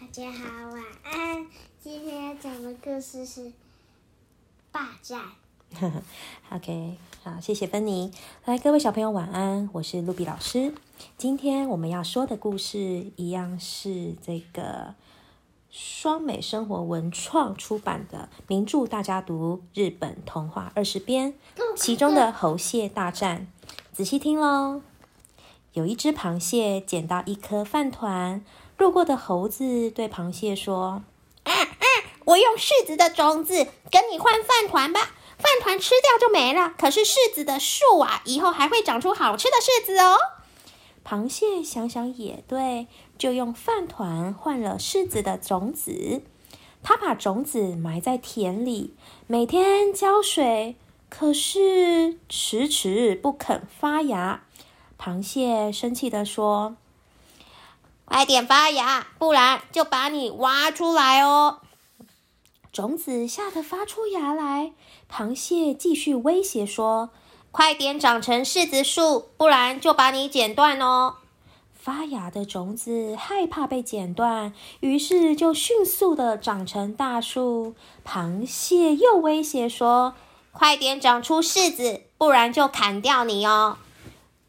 大家好，晚安。今天要讲的故事是霸占。OK，好，谢谢芬妮。来，各位小朋友晚安，我是露比老师。今天我们要说的故事一样是这个双美生活文创出版的名著大家读日本童话二十编，其中的猴蟹大战。仔细听喽。有一只螃蟹捡到一颗饭团，路过的猴子对螃蟹说：“啊啊！我用柿子的种子跟你换饭团吧，饭团吃掉就没了。可是柿子的树啊，以后还会长出好吃的柿子哦。”螃蟹想想也对，就用饭团换了柿子的种子。他把种子埋在田里，每天浇水，可是迟迟不肯发芽。螃蟹生气地说：“快点发芽，不然就把你挖出来哦！”种子吓得发出芽来，螃蟹继续威胁说：“快点长成柿子树，不然就把你剪断哦！”发芽的种子害怕被剪断，于是就迅速的长成大树。螃蟹又威胁说：“快点长出柿子，不然就砍掉你哦！”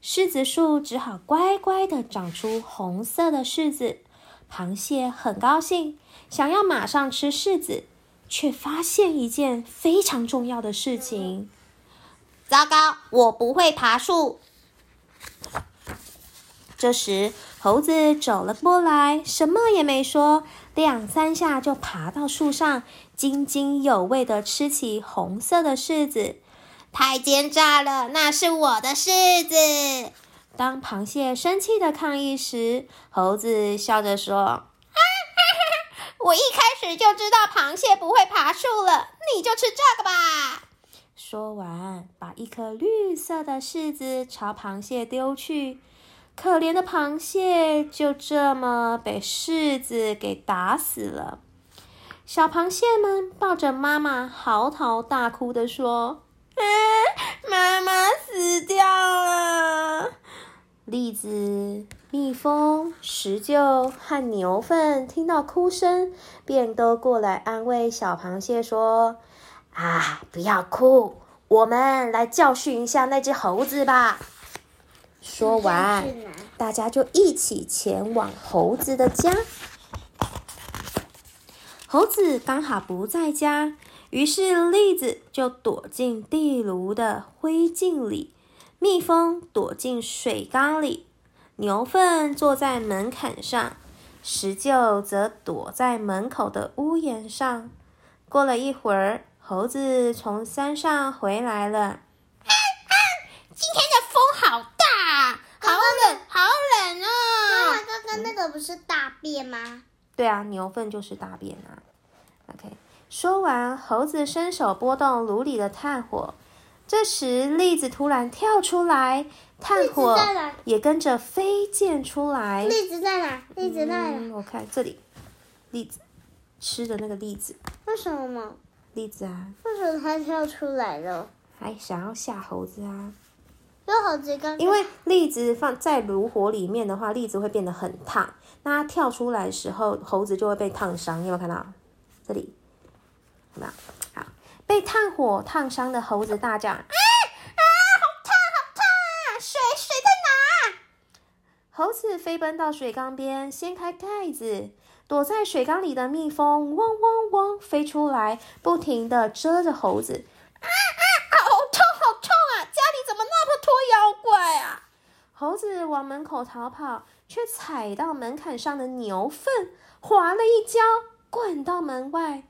柿子树只好乖乖的长出红色的柿子。螃蟹很高兴，想要马上吃柿子，却发现一件非常重要的事情。糟糕，我不会爬树。这时，猴子走了过来，什么也没说，两三下就爬到树上，津津有味的吃起红色的柿子。太奸诈了，那是我的柿子！当螃蟹生气的抗议时，猴子笑着说：“哈哈哈！我一开始就知道螃蟹不会爬树了，你就吃这个吧。”说完，把一颗绿色的柿子朝螃蟹丢去。可怜的螃蟹就这么被柿子给打死了。小螃蟹们抱着妈妈嚎啕大哭的说：“啊，妈妈死掉了！”栗子、蜜蜂、石臼和牛粪听到哭声，便都过来安慰小螃蟹说：“啊，不要哭，我们来教训一下那只猴子吧。”说完，大家就一起前往猴子的家。猴子刚好不在家，于是栗子就躲进地炉的灰烬里，蜜蜂躲进水缸里，牛粪坐在门槛上，石臼则躲在门口的屋檐上。过了一会儿，猴子从山上回来了。啊啊！今天的风好大，好冷，好冷哦！妈妈，刚刚那个不是大便吗？对啊，牛粪就是大便啊。OK，说完，猴子伸手拨动炉里的炭火。这时，栗子突然跳出来，炭火也跟着飞溅出来。栗子在哪？栗子在哪？嗯、我看这里，栗子吃的那个栗子。为什么？栗子啊？为什么它跳出来了？还想要吓猴子啊？有猴子刚因为栗子放在炉火里面的话，栗子会变得很烫。那它跳出来的时候，猴子就会被烫伤。你有没有看到？这里有没有？好，被炭火烫伤的猴子大叫：“啊啊！好烫，好烫啊！水，水在哪？”猴子飞奔到水缸边，掀开盖子，躲在水缸里的蜜蜂嗡嗡嗡飞出来，不停的蛰着猴子。啊啊！好痛，好痛啊！家里怎么那么多妖怪啊？猴子往门口逃跑，却踩到门槛上的牛粪，滑了一跤。滚到门外，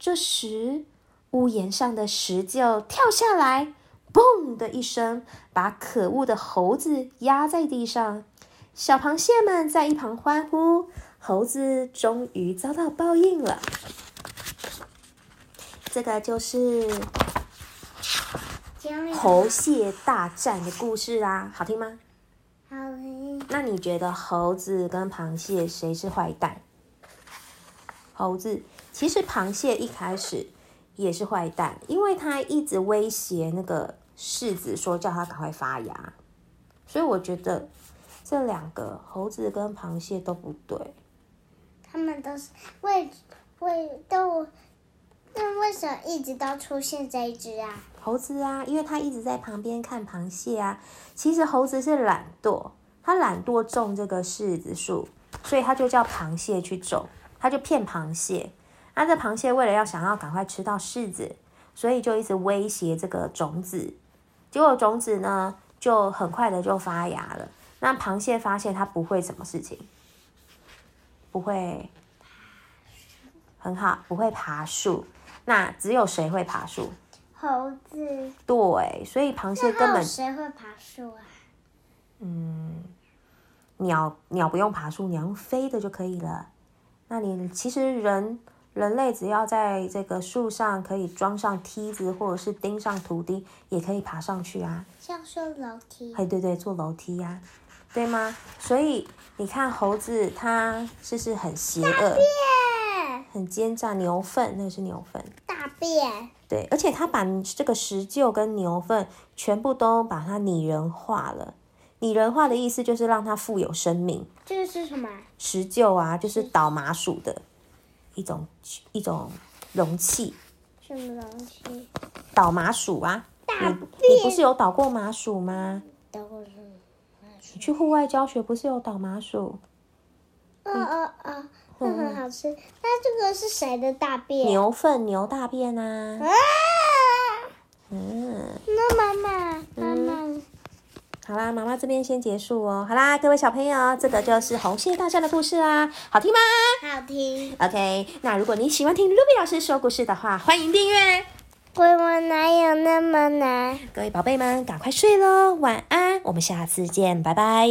这时屋檐上的石臼跳下来，嘣的一声，把可恶的猴子压在地上。小螃蟹们在一旁欢呼，猴子终于遭到报应了。这个就是猴蟹大战的故事啊，好听吗？好听。那你觉得猴子跟螃蟹谁是坏蛋？猴子其实螃蟹一开始也是坏蛋，因为他一直威胁那个柿子说叫他赶快发芽，所以我觉得这两个猴子跟螃蟹都不对。他们都都是为为都，那为什么一直都出现这一只啊？猴子啊，因为它一直在旁边看螃蟹啊。其实猴子是懒惰，它懒惰种这个柿子树，所以它就叫螃蟹去种，它就骗螃蟹。那这螃蟹为了要想要赶快吃到柿子，所以就一直威胁这个种子。结果种子呢，就很快的就发芽了。那螃蟹发现它不会什么事情，不会很好，不会爬树。那只有谁会爬树？猴子，对，所以螃蟹根本谁会爬树啊？嗯鸟鸟不用爬树，鸟用飞的就可以了。那你其实人人类只要在这个树上可以装上梯子，或者是钉上图钉，也可以爬上去啊。像说楼梯，哎，对对，坐楼梯呀、对吗？所以你看猴子它是不是很邪恶、便很奸诈？牛粪那个是牛粪，大便，对，而且它把这个石臼跟牛粪全部都把它拟人化了。拟人化的意思就是让它富有生命。这个是什么？石臼啊，就是倒麻薯的一种一种容器，什么东西？倒麻薯啊。大你便你不是有倒过麻薯吗？等会儿是你去户外教学不是有倒麻薯？哦哦哦，那很好吃。那这个是谁的大便？牛粪、牛大便啊。啊！嗯，那妈妈，妈妈，好啦，妈妈这边先结束哦。好啦，各位小朋友，这个就是红蟹大战的故事啦，好听吗好听。？OK，那如果你喜欢听 Ruby 老师说故事的话，欢迎订阅。鬼门哪有那么难？各位宝贝们，赶快睡喽，晚安，我们下次见，拜拜。